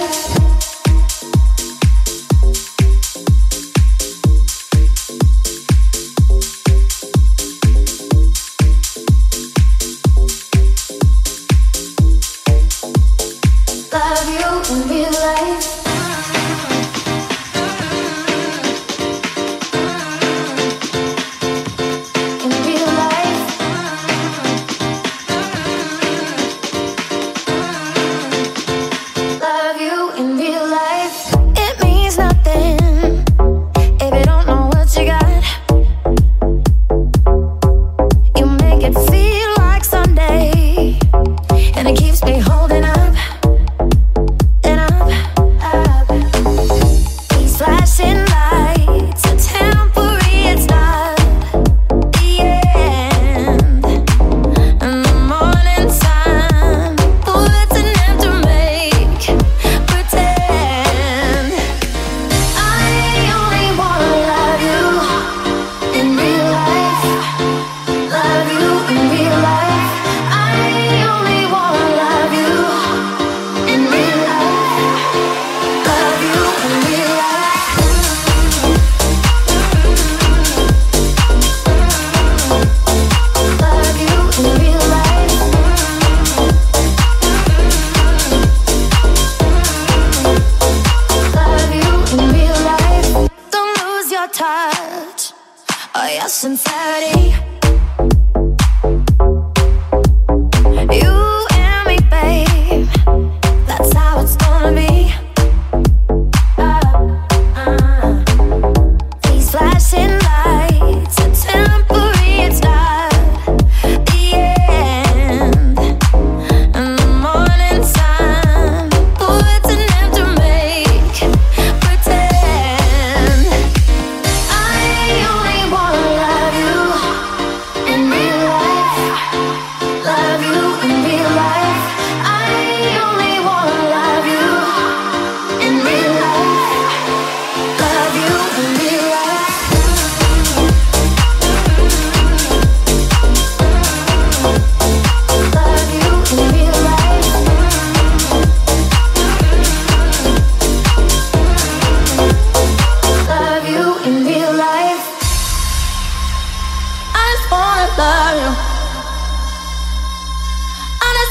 Yeah.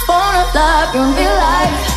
Wanna love, run, be life.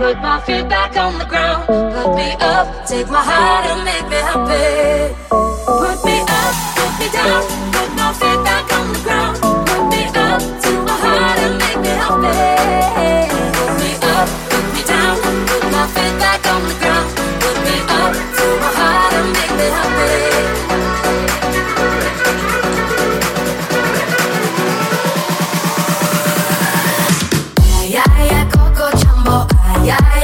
Put my feet back on the ground. Put me up, take my heart and make me happy. yeah.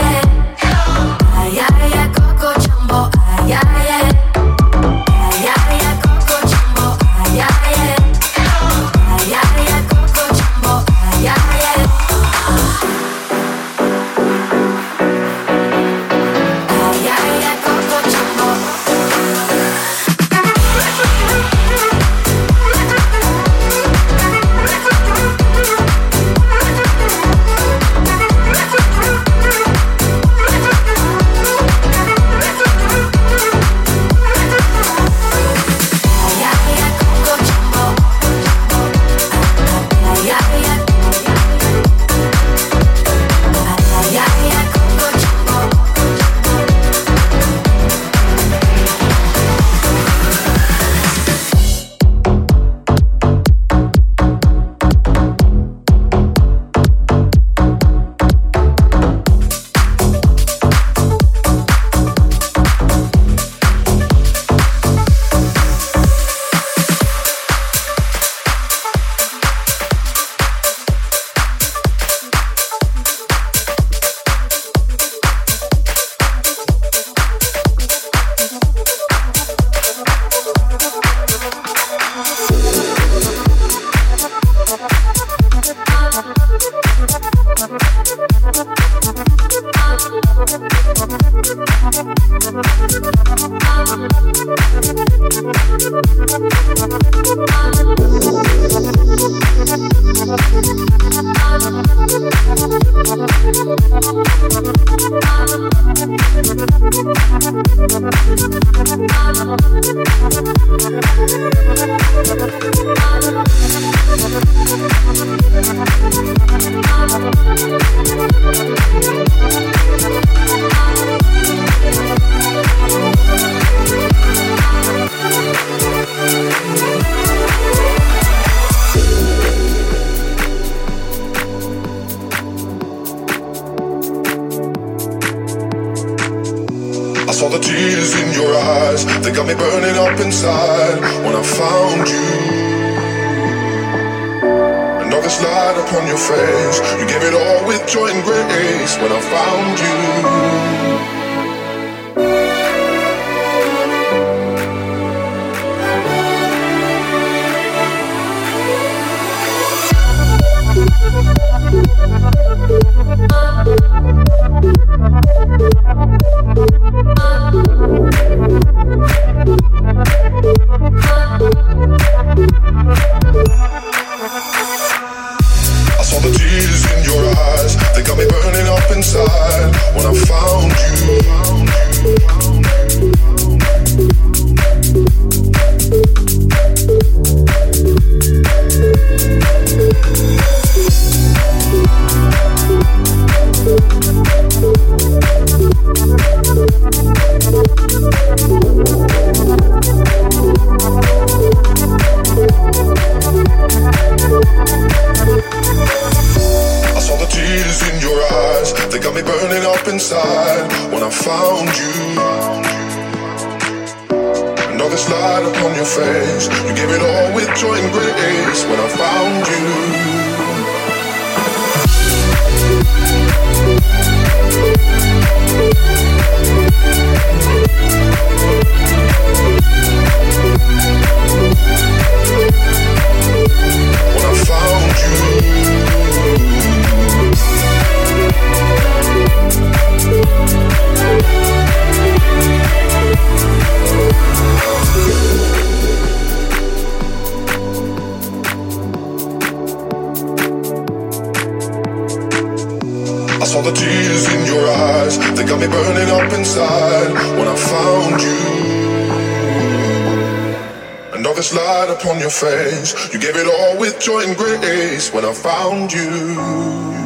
Your face. You gave it all with joy and grace when I found you.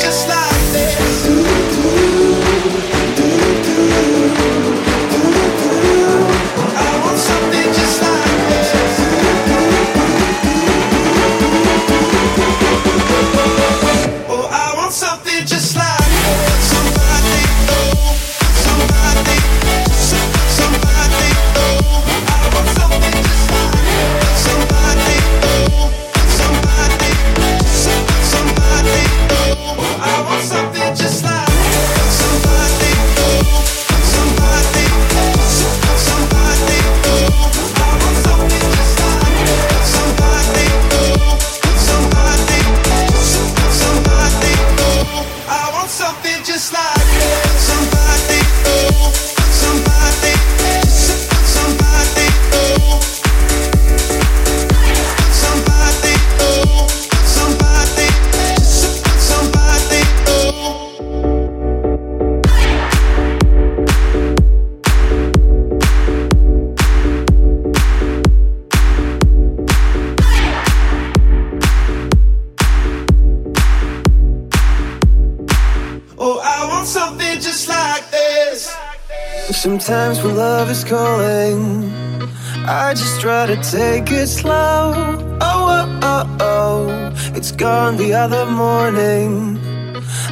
To take it slow. Oh, oh, oh, oh, it's gone the other morning.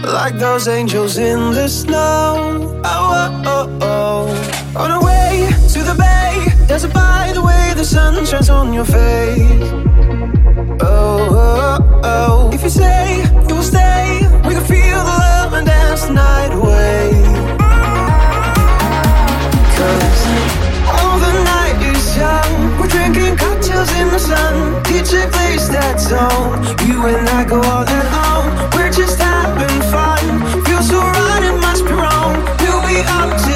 Like those angels in the snow. Oh, oh, oh, oh. On our way to the bay, a by the way the sun shines on your face. Oh, oh, oh. If you say you will stay, we can feel the love and dance the night away. Drinking cocktails in the sun. DJ plays that song. You and I go all in on. We're just having fun. Feels so right, it must be wrong. We'll be up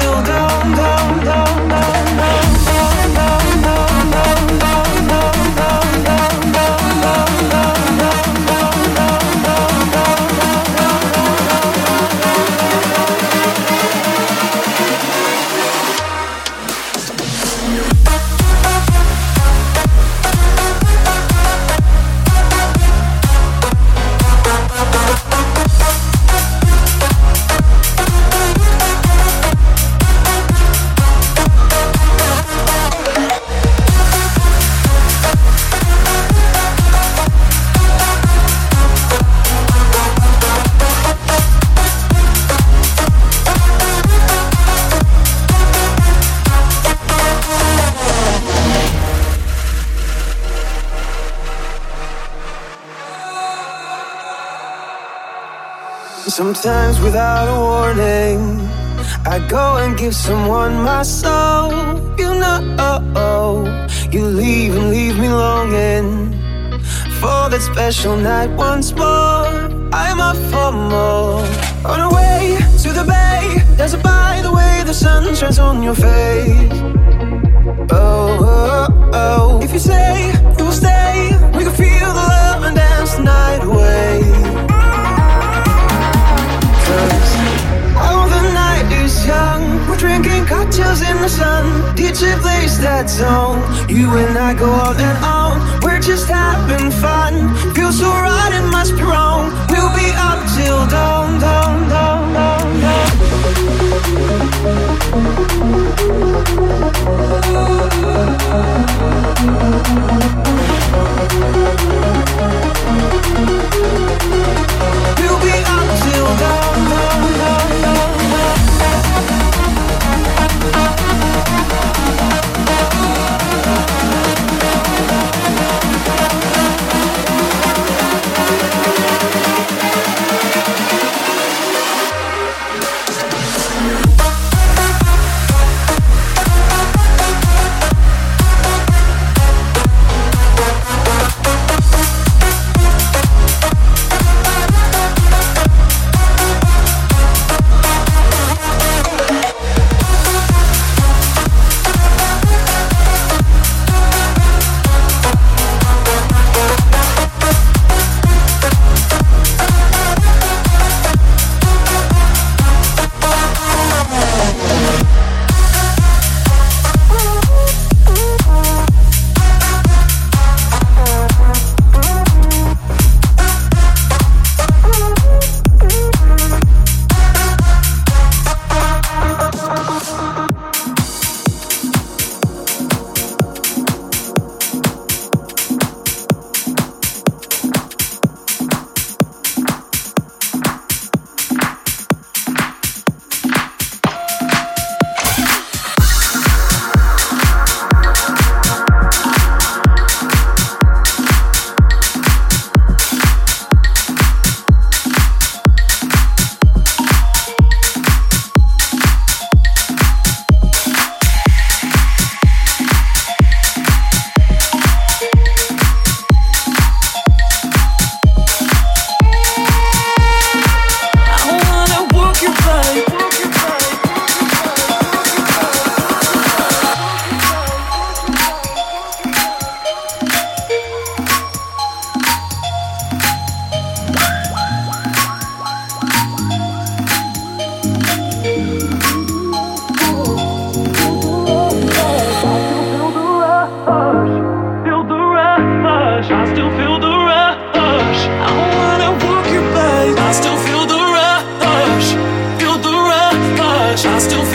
Sometimes without a warning, I go and give someone my soul. You know, you leave and leave me longing for that special night once more. I'm up for more. On our way to the bay, there's a by the way the sun shines on your face. Oh, oh, oh. If you say you will stay, we can feel the love and dance the night away. Cause all oh, the night is young. We're drinking cocktails in the sun. DJ plays that song. You and I go all and on. We're just having fun. Feels so right, it must be wrong. We'll be up till dawn, dawn, dawn, dawn, dawn. We'll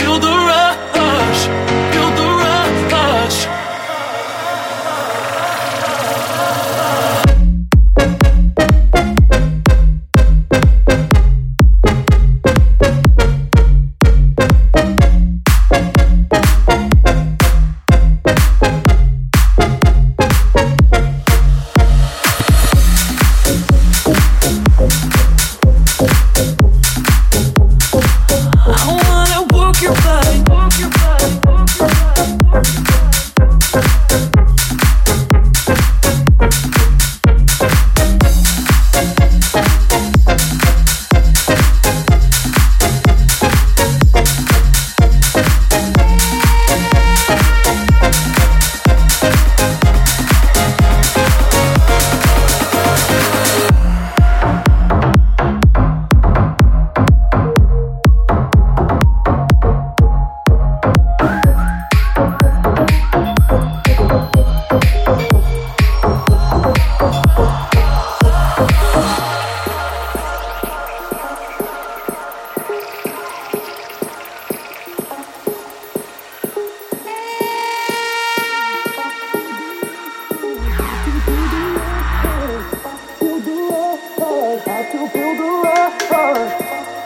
yazıyordu.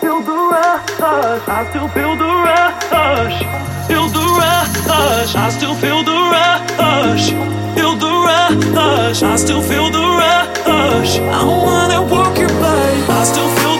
feel the rush. I still feel the rush, feel the rush. I still feel the rush, feel the rush. I still feel the rush. I wanna walk your body. I still feel.